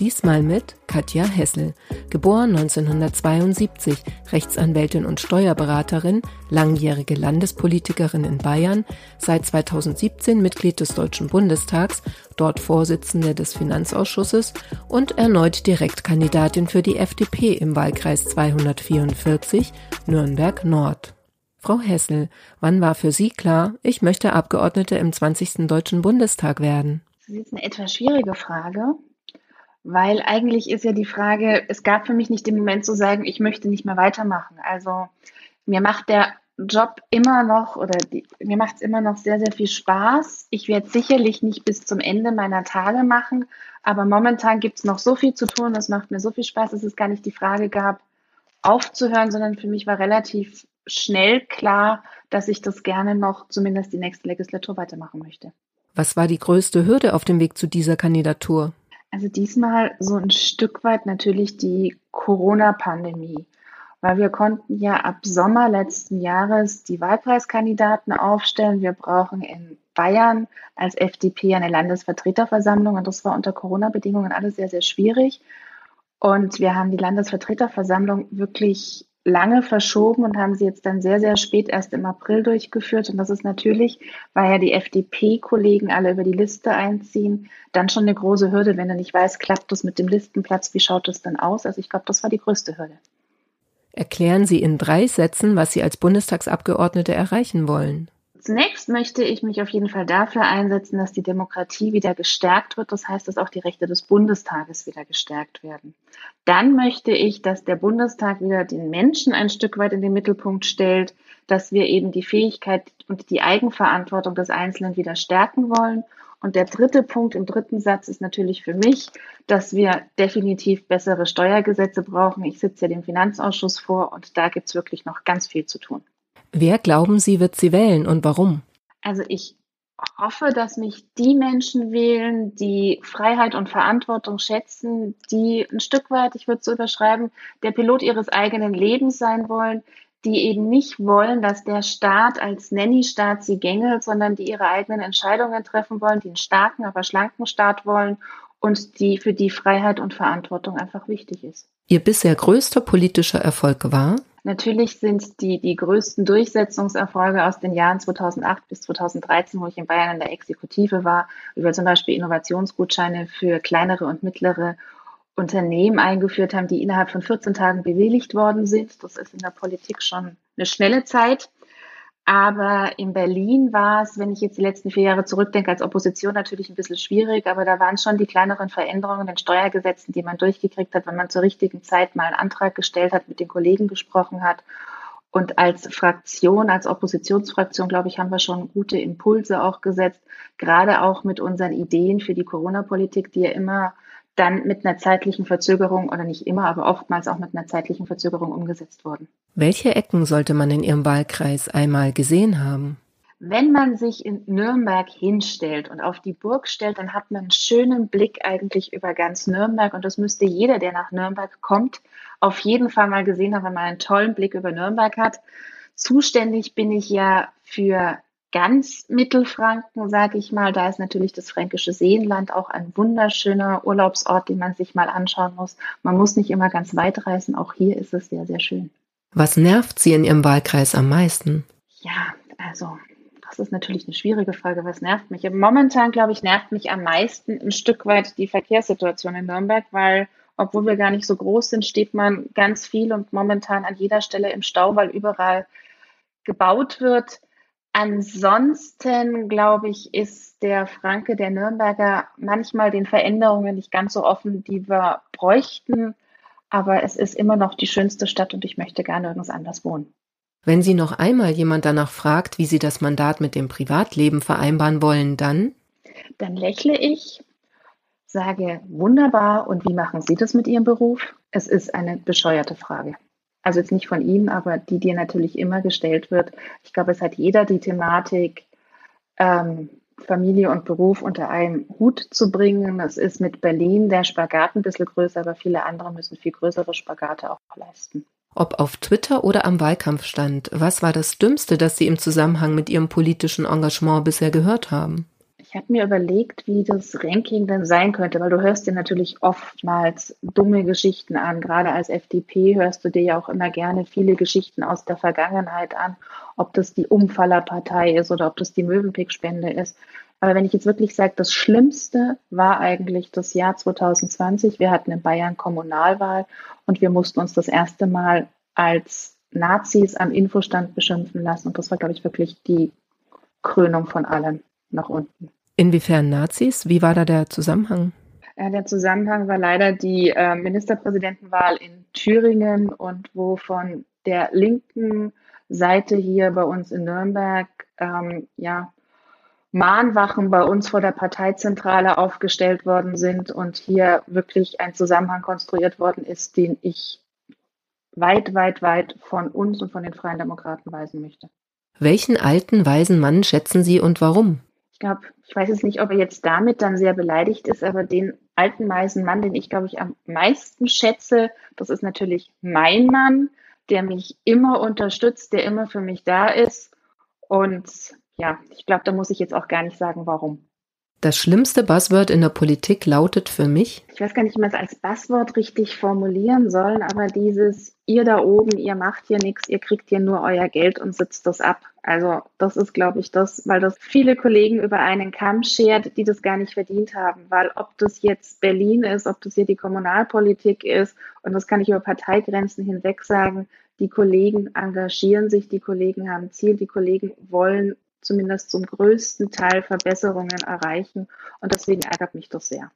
Diesmal mit Katja Hessel, geboren 1972, Rechtsanwältin und Steuerberaterin, langjährige Landespolitikerin in Bayern, seit 2017 Mitglied des Deutschen Bundestags, dort Vorsitzende des Finanzausschusses und erneut Direktkandidatin für die FDP im Wahlkreis 244 Nürnberg Nord. Frau Hessel, wann war für Sie klar, ich möchte Abgeordnete im 20. Deutschen Bundestag werden? Das ist eine etwas schwierige Frage. Weil eigentlich ist ja die Frage, es gab für mich nicht den Moment zu sagen, ich möchte nicht mehr weitermachen. Also mir macht der Job immer noch oder die, mir macht es immer noch sehr, sehr viel Spaß. Ich werde sicherlich nicht bis zum Ende meiner Tage machen, aber momentan gibt es noch so viel zu tun, es macht mir so viel Spaß, dass es gar nicht die Frage gab, aufzuhören, sondern für mich war relativ schnell klar, dass ich das gerne noch zumindest die nächste Legislatur weitermachen möchte. Was war die größte Hürde auf dem Weg zu dieser Kandidatur? Also diesmal so ein Stück weit natürlich die Corona-Pandemie, weil wir konnten ja ab Sommer letzten Jahres die Wahlpreiskandidaten aufstellen. Wir brauchen in Bayern als FDP eine Landesvertreterversammlung und das war unter Corona-Bedingungen alles sehr, sehr schwierig. Und wir haben die Landesvertreterversammlung wirklich lange verschoben und haben sie jetzt dann sehr, sehr spät erst im April durchgeführt. Und das ist natürlich, weil ja die FDP-Kollegen alle über die Liste einziehen, dann schon eine große Hürde, wenn er nicht weiß, klappt das mit dem Listenplatz, wie schaut das dann aus? Also ich glaube, das war die größte Hürde. Erklären Sie in drei Sätzen, was Sie als Bundestagsabgeordnete erreichen wollen. Zunächst möchte ich mich auf jeden Fall dafür einsetzen, dass die Demokratie wieder gestärkt wird. Das heißt, dass auch die Rechte des Bundestages wieder gestärkt werden. Dann möchte ich, dass der Bundestag wieder den Menschen ein Stück weit in den Mittelpunkt stellt, dass wir eben die Fähigkeit und die Eigenverantwortung des Einzelnen wieder stärken wollen. Und der dritte Punkt im dritten Satz ist natürlich für mich, dass wir definitiv bessere Steuergesetze brauchen. Ich sitze ja dem Finanzausschuss vor und da gibt es wirklich noch ganz viel zu tun. Wer glauben Sie, wird sie wählen und warum? Also ich hoffe, dass mich die Menschen wählen, die Freiheit und Verantwortung schätzen, die ein Stück weit, ich würde es so überschreiben, der Pilot ihres eigenen Lebens sein wollen, die eben nicht wollen, dass der Staat als Nanny-Staat sie gängelt, sondern die ihre eigenen Entscheidungen treffen wollen, die einen starken, aber schlanken Staat wollen und die für die Freiheit und Verantwortung einfach wichtig ist. Ihr bisher größter politischer Erfolg war? Natürlich sind die, die größten Durchsetzungserfolge aus den Jahren 2008 bis 2013, wo ich in Bayern in der Exekutive war, über zum Beispiel Innovationsgutscheine für kleinere und mittlere Unternehmen eingeführt haben, die innerhalb von 14 Tagen bewilligt worden sind. Das ist in der Politik schon eine schnelle Zeit. Aber in Berlin war es, wenn ich jetzt die letzten vier Jahre zurückdenke, als Opposition natürlich ein bisschen schwierig, aber da waren schon die kleineren Veränderungen in den Steuergesetzen, die man durchgekriegt hat, wenn man zur richtigen Zeit mal einen Antrag gestellt hat, mit den Kollegen gesprochen hat. Und als Fraktion, als Oppositionsfraktion, glaube ich, haben wir schon gute Impulse auch gesetzt, gerade auch mit unseren Ideen für die Corona-Politik, die ja immer dann mit einer zeitlichen Verzögerung oder nicht immer, aber oftmals auch mit einer zeitlichen Verzögerung umgesetzt wurden. Welche Ecken sollte man in Ihrem Wahlkreis einmal gesehen haben? Wenn man sich in Nürnberg hinstellt und auf die Burg stellt, dann hat man einen schönen Blick eigentlich über ganz Nürnberg und das müsste jeder, der nach Nürnberg kommt, auf jeden Fall mal gesehen haben, wenn man einen tollen Blick über Nürnberg hat. Zuständig bin ich ja für ganz Mittelfranken, sage ich mal. Da ist natürlich das fränkische Seenland auch ein wunderschöner Urlaubsort, den man sich mal anschauen muss. Man muss nicht immer ganz weit reisen. Auch hier ist es sehr, sehr schön. Was nervt Sie in Ihrem Wahlkreis am meisten? Ja, also das ist natürlich eine schwierige Frage. Was nervt mich? Momentan, glaube ich, nervt mich am meisten ein Stück weit die Verkehrssituation in Nürnberg, weil obwohl wir gar nicht so groß sind, steht man ganz viel und momentan an jeder Stelle im Stau, weil überall gebaut wird. Ansonsten, glaube ich, ist der Franke, der Nürnberger, manchmal den Veränderungen nicht ganz so offen, die wir bräuchten. Aber es ist immer noch die schönste Stadt und ich möchte gerne nirgends anders wohnen. Wenn Sie noch einmal jemand danach fragt, wie Sie das Mandat mit dem Privatleben vereinbaren wollen, dann? Dann lächle ich, sage wunderbar und wie machen Sie das mit Ihrem Beruf? Es ist eine bescheuerte Frage also jetzt nicht von Ihnen, aber die dir natürlich immer gestellt wird. Ich glaube, es hat jeder die Thematik, ähm, Familie und Beruf unter einen Hut zu bringen. Das ist mit Berlin der Spagat ein bisschen größer, aber viele andere müssen viel größere Spagate auch leisten. Ob auf Twitter oder am Wahlkampf stand, was war das Dümmste, das Sie im Zusammenhang mit Ihrem politischen Engagement bisher gehört haben? Ich habe mir überlegt, wie das Ranking dann sein könnte, weil du hörst dir natürlich oftmals dumme Geschichten an. Gerade als FDP hörst du dir ja auch immer gerne viele Geschichten aus der Vergangenheit an, ob das die Umfallerpartei ist oder ob das die Möwenpick-Spende ist. Aber wenn ich jetzt wirklich sage, das Schlimmste war eigentlich das Jahr 2020. Wir hatten in Bayern Kommunalwahl und wir mussten uns das erste Mal als Nazis am Infostand beschimpfen lassen. Und das war, glaube ich, wirklich die Krönung von allem nach unten. Inwiefern Nazis? Wie war da der Zusammenhang? Der Zusammenhang war leider die äh, Ministerpräsidentenwahl in Thüringen und wo von der linken Seite hier bei uns in Nürnberg ähm, ja, Mahnwachen bei uns vor der Parteizentrale aufgestellt worden sind und hier wirklich ein Zusammenhang konstruiert worden ist, den ich weit, weit, weit von uns und von den Freien Demokraten weisen möchte. Welchen alten, weisen Mann schätzen Sie und warum? Ich glaube, ich weiß jetzt nicht, ob er jetzt damit dann sehr beleidigt ist, aber den alten weißen Mann, den ich, glaube ich, am meisten schätze, das ist natürlich mein Mann, der mich immer unterstützt, der immer für mich da ist. Und ja, ich glaube, da muss ich jetzt auch gar nicht sagen, warum. Das schlimmste Buzzword in der Politik lautet für mich. Ich weiß gar nicht, wie man es als Buzzword richtig formulieren soll, aber dieses, ihr da oben, ihr macht hier nichts, ihr kriegt hier nur euer Geld und sitzt das ab. Also das ist, glaube ich, das, weil das viele Kollegen über einen Kamm schert, die das gar nicht verdient haben. Weil ob das jetzt Berlin ist, ob das hier die Kommunalpolitik ist, und das kann ich über Parteigrenzen hinweg sagen, die Kollegen engagieren sich, die Kollegen haben Ziel, die Kollegen wollen zumindest zum größten Teil Verbesserungen erreichen. Und deswegen ärgert mich das sehr.